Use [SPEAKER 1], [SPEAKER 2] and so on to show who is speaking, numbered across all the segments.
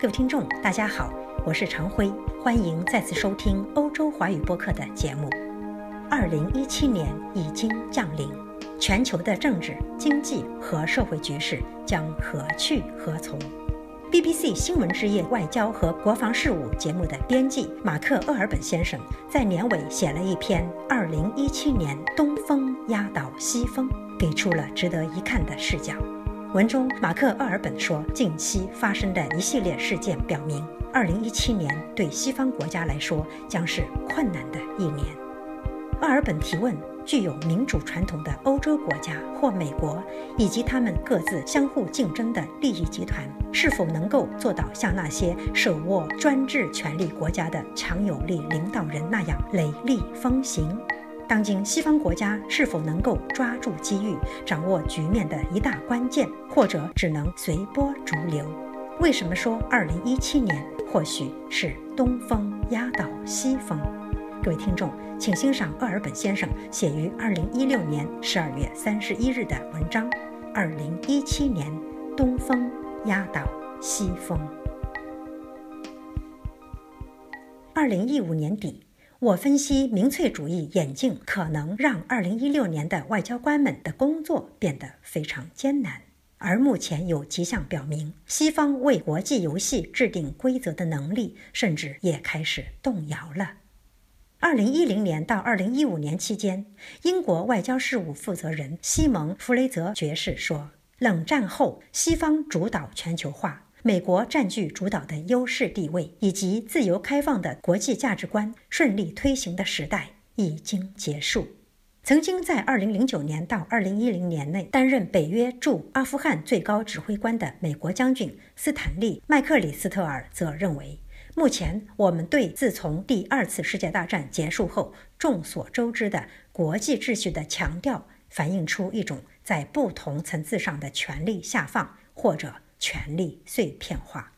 [SPEAKER 1] 各位听众，大家好，我是常辉，欢迎再次收听欧洲华语播客的节目。二零一七年已经降临，全球的政治、经济和社会局势将何去何从？BBC 新闻之夜外交和国防事务节目的编辑马克·厄尔本先生在年尾写了一篇《二零一七年东风压倒西风》，给出了值得一看的视角。文中，马克·奥尔本说，近期发生的一系列事件表明，2017年对西方国家来说将是困难的一年。奥尔本提问：具有民主传统的欧洲国家或美国，以及他们各自相互竞争的利益集团，是否能够做到像那些手握专制权力国家的强有力领导人那样雷厉风行？当今西方国家是否能够抓住机遇，掌握局面的一大关键，或者只能随波逐流？为什么说2017年或许是东风压倒西风？各位听众，请欣赏厄尔本先生写于2016年12月31日的文章《2017年东风压倒西风》。2015年底。我分析，民粹主义眼镜可能让2016年的外交官们的工作变得非常艰难，而目前有迹象表明，西方为国际游戏制定规则的能力甚至也开始动摇了。2010年到2015年期间，英国外交事务负责人西蒙·弗雷泽爵士说：“冷战后，西方主导全球化。”美国占据主导的优势地位，以及自由开放的国际价值观顺利推行的时代已经结束。曾经在2009年到2010年内担任北约驻阿富汗最高指挥官的美国将军斯坦利·麦克里斯特尔则认为，目前我们对自从第二次世界大战结束后众所周知的国际秩序的强调，反映出一种在不同层次上的权力下放，或者。权力碎片化。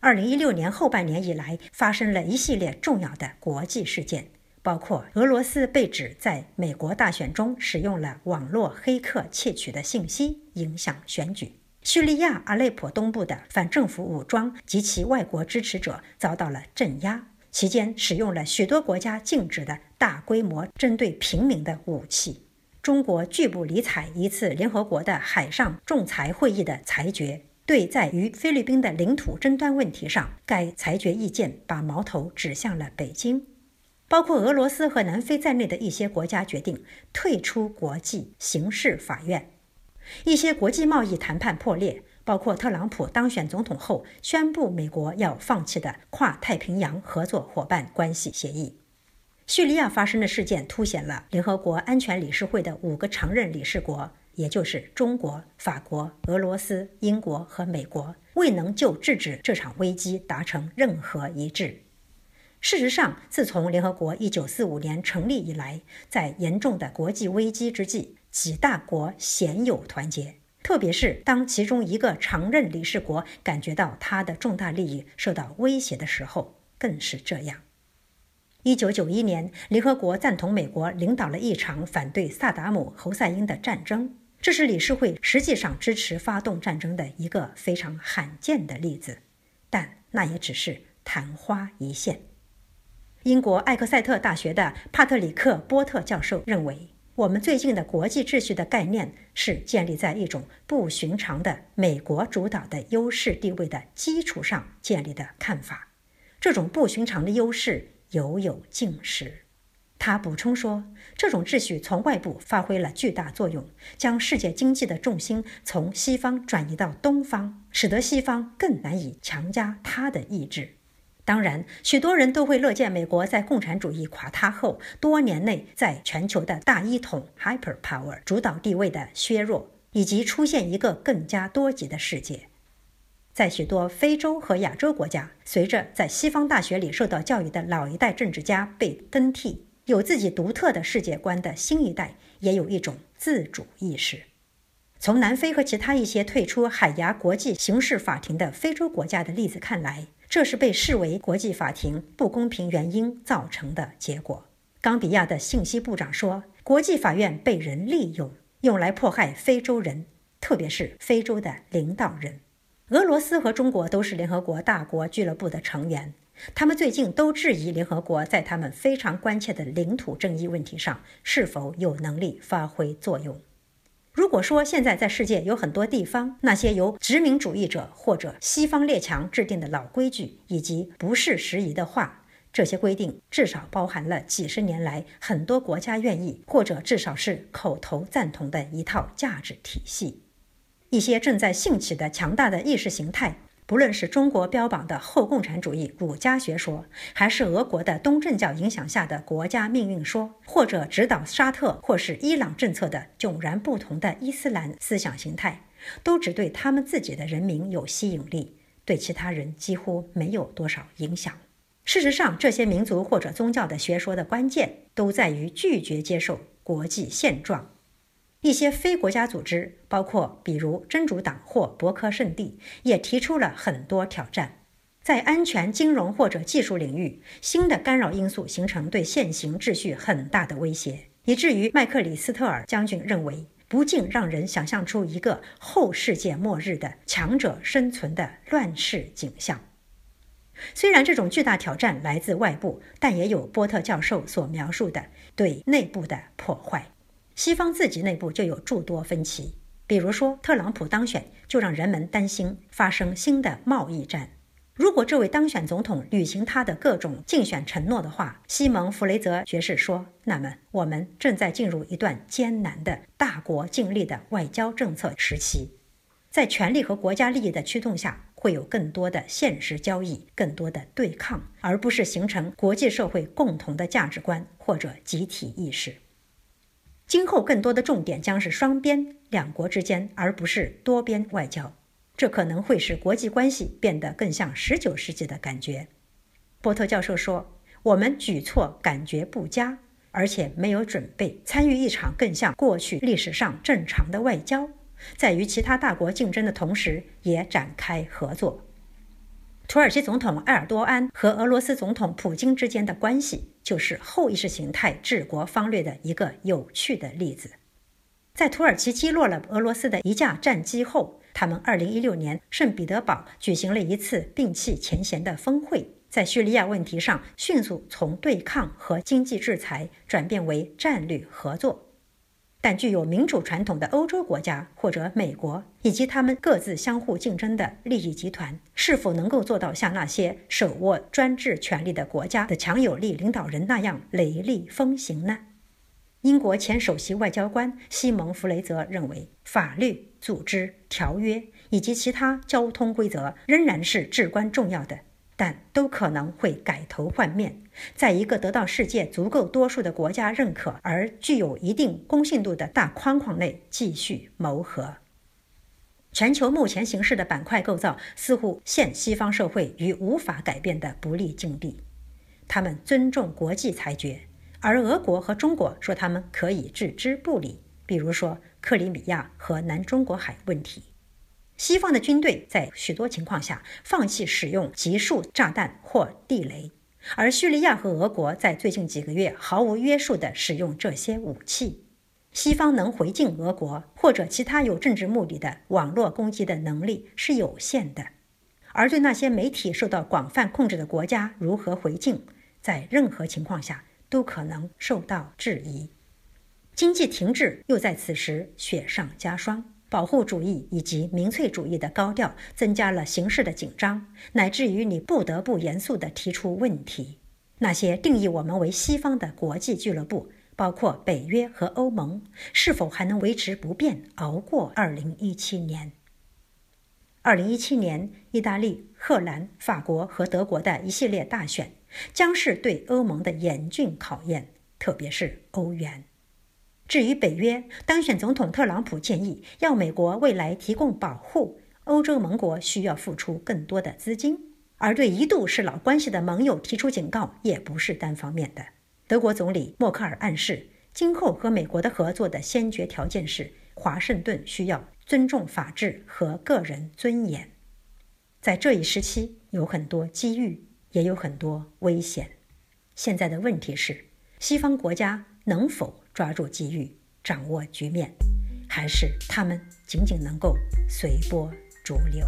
[SPEAKER 1] 二零一六年后半年以来，发生了一系列重要的国际事件，包括俄罗斯被指在美国大选中使用了网络黑客窃取的信息影响选举；叙利亚阿勒颇东部的反政府武装及其外国支持者遭到了镇压，期间使用了许多国家禁止的大规模针对平民的武器；中国拒不理睬一次联合国的海上仲裁会议的裁决。对在与菲律宾的领土争端问题上，该裁决意见把矛头指向了北京。包括俄罗斯和南非在内的一些国家决定退出国际刑事法院。一些国际贸易谈判破裂，包括特朗普当选总统后宣布美国要放弃的跨太平洋合作伙伴关系协议。叙利亚发生的事件凸显了联合国安全理事会的五个常任理事国。也就是中国、法国、俄罗斯、英国和美国未能就制止这场危机达成任何一致。事实上，自从联合国1945年成立以来，在严重的国际危机之际，几大国鲜有团结。特别是当其中一个常任理事国感觉到他的重大利益受到威胁的时候，更是这样。1991年，联合国赞同美国领导了一场反对萨达姆侯赛因的战争。这是理事会实际上支持发动战争的一个非常罕见的例子，但那也只是昙花一现。英国艾克塞特大学的帕特里克·波特教授认为，我们最近的国际秩序的概念是建立在一种不寻常的美国主导的优势地位的基础上建立的看法。这种不寻常的优势犹有竟时。他补充说，这种秩序从外部发挥了巨大作用，将世界经济的重心从西方转移到东方，使得西方更难以强加他的意志。当然，许多人都会乐见美国在共产主义垮塌后多年内在全球的大一统 （hyperpower） 主导地位的削弱，以及出现一个更加多极的世界。在许多非洲和亚洲国家，随着在西方大学里受到教育的老一代政治家被更替。有自己独特的世界观的新一代，也有一种自主意识。从南非和其他一些退出海牙国际刑事法庭的非洲国家的例子看来，这是被视为国际法庭不公平原因造成的结果。冈比亚的信息部长说，国际法院被人利用，用来迫害非洲人，特别是非洲的领导人。俄罗斯和中国都是联合国大国俱乐部的成员，他们最近都质疑联合国在他们非常关切的领土争议问题上是否有能力发挥作用。如果说现在在世界有很多地方，那些由殖民主义者或者西方列强制定的老规矩以及不是时宜的话，这些规定至少包含了几十年来很多国家愿意或者至少是口头赞同的一套价值体系。一些正在兴起的强大的意识形态，不论是中国标榜的后共产主义儒家学说，还是俄国的东正教影响下的国家命运说，或者指导沙特或是伊朗政策的迥然不同的伊斯兰思想形态，都只对他们自己的人民有吸引力，对其他人几乎没有多少影响。事实上，这些民族或者宗教的学说的关键，都在于拒绝接受国际现状。一些非国家组织，包括比如真主党或博科圣地，也提出了很多挑战。在安全、金融或者技术领域，新的干扰因素形成对现行秩序很大的威胁，以至于麦克里斯特尔将军认为，不禁让人想象出一个后世界末日的强者生存的乱世景象。虽然这种巨大挑战来自外部，但也有波特教授所描述的对内部的破坏。西方自己内部就有诸多分歧，比如说特朗普当选就让人们担心发生新的贸易战。如果这位当选总统履行他的各种竞选承诺的话，西蒙·弗雷泽爵士说，那么我们正在进入一段艰难的大国尽力的外交政策时期，在权力和国家利益的驱动下，会有更多的现实交易，更多的对抗，而不是形成国际社会共同的价值观或者集体意识。今后更多的重点将是双边两国之间，而不是多边外交。这可能会使国际关系变得更像十九世纪的感觉。波特教授说：“我们举措感觉不佳，而且没有准备参与一场更像过去历史上正常的外交，在与其他大国竞争的同时，也展开合作。”土耳其总统埃尔多安和俄罗斯总统普京之间的关系，就是后意识形态治国方略的一个有趣的例子。在土耳其击落了俄罗斯的一架战机后，他们2016年圣彼得堡举行了一次摒弃前嫌的峰会，在叙利亚问题上迅速从对抗和经济制裁转变为战略合作。但具有民主传统的欧洲国家或者美国，以及他们各自相互竞争的利益集团，是否能够做到像那些手握专制权力的国家的强有力领导人那样雷厉风行呢？英国前首席外交官西蒙·弗雷泽认为，法律、组织、条约以及其他交通规则仍然是至关重要的。但都可能会改头换面，在一个得到世界足够多数的国家认可而具有一定公信度的大框框内继续谋合。全球目前形势的板块构造似乎陷西方社会于无法改变的不利境地。他们尊重国际裁决，而俄国和中国说他们可以置之不理，比如说克里米亚和南中国海问题。西方的军队在许多情况下放弃使用集束炸弹或地雷，而叙利亚和俄国在最近几个月毫无约束地使用这些武器。西方能回敬俄国或者其他有政治目的的网络攻击的能力是有限的，而对那些媒体受到广泛控制的国家如何回敬，在任何情况下都可能受到质疑。经济停滞又在此时雪上加霜。保护主义以及民粹主义的高调增加了形势的紧张，乃至于你不得不严肃地提出问题：那些定义我们为西方的国际俱乐部，包括北约和欧盟，是否还能维持不变，熬过2017年？2017年，意大利、荷兰、法国和德国的一系列大选，将是对欧盟的严峻考验，特别是欧元。至于北约，当选总统特朗普建议要美国未来提供保护，欧洲盟国需要付出更多的资金，而对一度是老关系的盟友提出警告也不是单方面的。德国总理默克尔暗示，今后和美国的合作的先决条件是华盛顿需要尊重法治和个人尊严。在这一时期，有很多机遇，也有很多危险。现在的问题是，西方国家能否？抓住机遇，掌握局面，还是他们仅仅能够随波逐流？